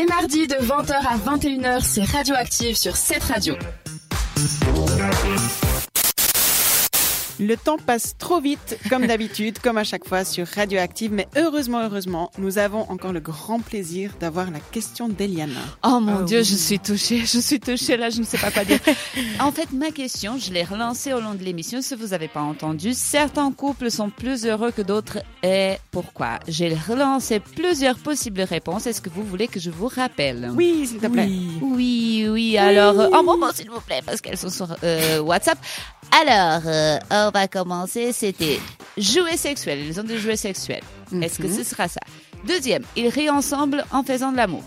Les mardis de 20h à 21h, c'est Radioactive sur cette radio. Le temps passe trop vite, comme d'habitude, comme à chaque fois sur Radioactive, mais heureusement, heureusement, nous avons encore le grand plaisir d'avoir la question d'Eliana. Oh mon Dieu, je suis touchée, je suis touchée là, je ne sais pas quoi dire. en fait, ma question, je l'ai relancée au long de l'émission, si vous n'avez pas entendu. Certains couples sont plus heureux que d'autres et pourquoi? J'ai relancé plusieurs possibles réponses. Est-ce que vous voulez que je vous rappelle? Oui, s'il te plaît. Oui, oui, alors, euh, un moment s'il vous plaît, parce qu'elles sont sur euh, WhatsApp. Alors, euh, on va commencer. C'était jouets sexuels. Ils ont des jouets sexuels. Est-ce que ce sera ça? Deuxième, ils rient ensemble en faisant de l'amour.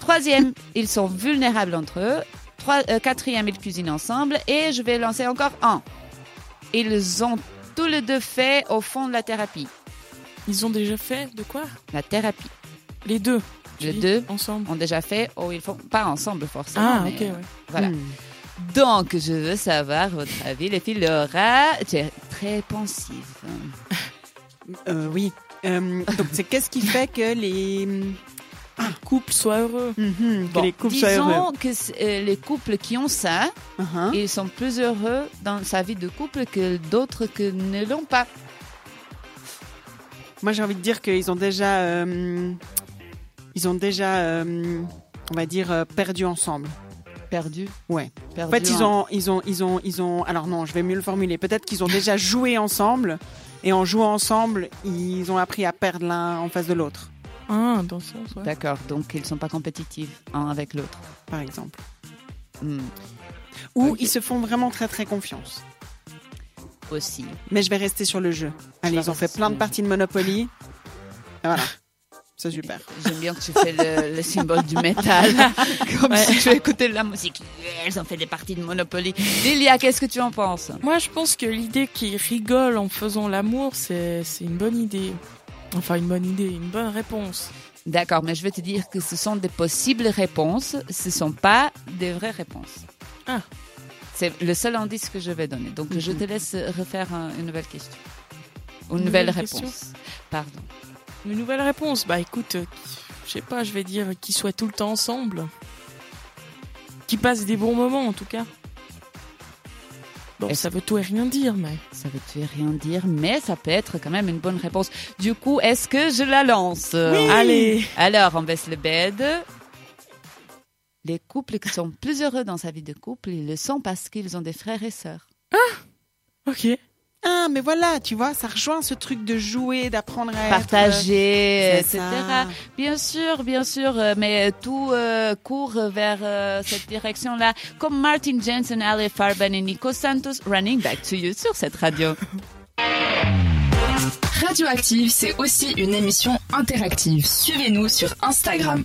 Troisième, ils sont vulnérables entre eux. Trois, euh, quatrième, ils cuisinent ensemble. Et je vais lancer encore un. Ils ont tous les deux fait au fond de la thérapie. Ils ont déjà fait de quoi? La thérapie. Les deux. Les deux ensemble. ont déjà fait, oh, ils font pas ensemble forcément. Ah, mais, ok, ouais. Voilà. Hmm. Donc, je veux savoir votre avis, les filles. Laura, tu es très pensive. Euh, oui. Euh, donc, c'est qu'est-ce qui fait que les, Couple soit heureux. Mhm, Bon, les couples soient heureux disons que c'est, euh, les couples qui ont ça, Uh-huh. ils sont plus heureux dans sa vie de couple que d'autres que ne l'ont pas. Moi, j'ai envie de dire qu'ils ont déjà, euh, ils ont déjà, euh, on va dire, euh, perdu ensemble. Perdu. Ouais. perdu En fait, ils ont, ils ont, ils ont, ils ont. Alors non, je vais mieux le formuler. Peut-être qu'ils ont déjà joué ensemble, et en jouant ensemble, ils ont appris à perdre l'un en face de l'autre, Ah, dans ce sens, ouais. D'accord, donc ils sont pas compétitifs un avec l'autre. par exemple. Hmm, Ou ils se font vraiment très très confiance. Aussi. Mais je vais rester sur le jeu. Allez, ils ont fait plein de parties de Monopoly. Et voilà. C'est super. J'aime bien que tu fais le, le symbole du métal, comme si tu écoutais de la musique. Ils ont fait des parties de Monopoly. Lilia, qu'est-ce que tu en penses? Moi, je pense que l'idée qu'ils rigolent en faisant l'amour, c'est une bonne idée. Enfin, une bonne idée, une bonne réponse. D'accord, mais je vais te dire que ce sont des possibles réponses, ce sont pas des vraies réponses. Ah. C'est le seul indice que je vais donner. Donc je Mhm. te laisse refaire un- une nouvelle question. Une nouvelle nouvelle réponse. question Pardon. Une nouvelle réponse Bah écoute, euh, je sais pas, je vais dire qu'ils soient tout le temps ensemble. Qu'ils passent des bons moments en tout cas. Bon, ça veut tout et rien dire, mais. Ça veut tu rien dire, mais ça peut être quand même une bonne réponse. Du coup, est-ce que je la lance? Allez Alors, on baisse le bed. Les couples qui sont plus heureux dans sa vie de couple, ils le sont parce qu'ils ont des frères et sœurs. Ok. Ah, mais voilà, tu vois, ça rejoint ce truc de jouer, d'apprendre à être- Partager, C'est etc. ça. Bien sûr, bien sûr, euh, mais tout euh, court vers euh, cette direction-là. Comme Martin Jensen, Ali Farben et Nico Santos, Running Back to You sur cette radio. Radioactive, c'est aussi une émission interactive. Suivez-nous sur Instagram.